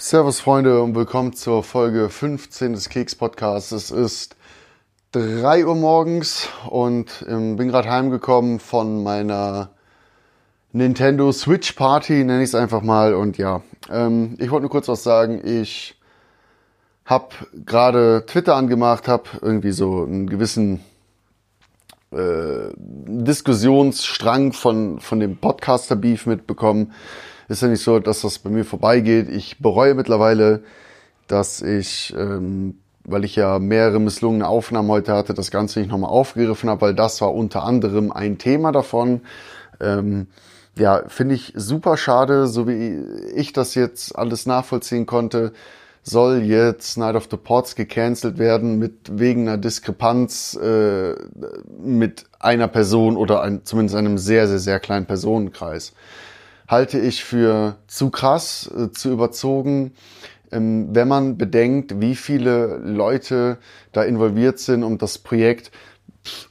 Servus Freunde und willkommen zur Folge 15 des Keks Podcasts. Es ist 3 Uhr morgens und ähm, bin gerade heimgekommen von meiner Nintendo Switch Party, nenne ich es einfach mal. Und ja, ähm, ich wollte nur kurz was sagen. Ich habe gerade Twitter angemacht, habe irgendwie so einen gewissen äh, Diskussionsstrang von, von dem Podcaster-Beef mitbekommen ist ja nicht so, dass das bei mir vorbeigeht. Ich bereue mittlerweile, dass ich, ähm, weil ich ja mehrere misslungene Aufnahmen heute hatte, das Ganze nicht nochmal aufgegriffen habe, weil das war unter anderem ein Thema davon. Ähm, ja, finde ich super schade, so wie ich das jetzt alles nachvollziehen konnte, soll jetzt Night of the Pots gecancelt werden mit wegen einer Diskrepanz äh, mit einer Person oder ein, zumindest einem sehr, sehr, sehr kleinen Personenkreis halte ich für zu krass, äh, zu überzogen, ähm, wenn man bedenkt, wie viele Leute da involviert sind, um das Projekt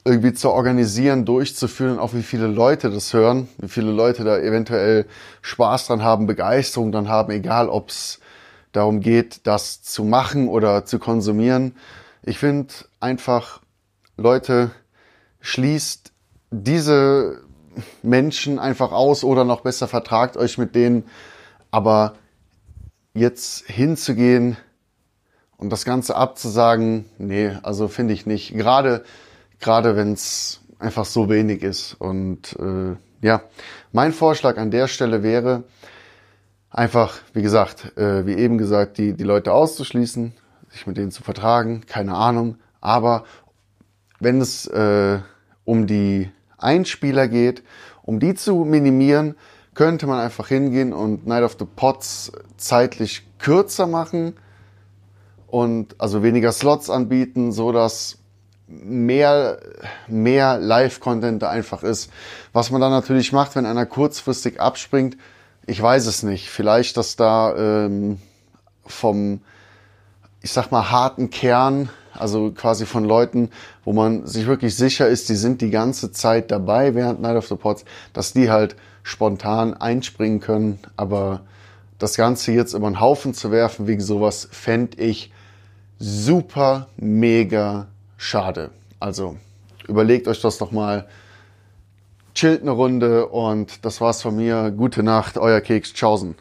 irgendwie zu organisieren, durchzuführen, auch wie viele Leute das hören, wie viele Leute da eventuell Spaß dran haben, Begeisterung dran haben, egal ob es darum geht, das zu machen oder zu konsumieren. Ich finde einfach, Leute, schließt diese Menschen einfach aus oder noch besser vertragt euch mit denen. Aber jetzt hinzugehen und das Ganze abzusagen, nee, also finde ich nicht. Gerade, gerade wenn es einfach so wenig ist. Und äh, ja, mein Vorschlag an der Stelle wäre, einfach, wie gesagt, äh, wie eben gesagt, die, die Leute auszuschließen, sich mit denen zu vertragen, keine Ahnung. Aber wenn es äh, um die Einspieler geht, um die zu minimieren, könnte man einfach hingehen und Night of the Pots zeitlich kürzer machen und also weniger Slots anbieten, so dass mehr, mehr Live-Content da einfach ist. Was man dann natürlich macht, wenn einer kurzfristig abspringt, ich weiß es nicht. Vielleicht, dass da ähm, vom, ich sag mal, harten Kern also quasi von Leuten, wo man sich wirklich sicher ist, die sind die ganze Zeit dabei während Night of the Pots, dass die halt spontan einspringen können. Aber das Ganze jetzt über einen Haufen zu werfen wegen sowas, fände ich super, mega schade. Also überlegt euch das doch mal. Chillt eine Runde und das war's von mir. Gute Nacht, euer Keks. Tschaußen.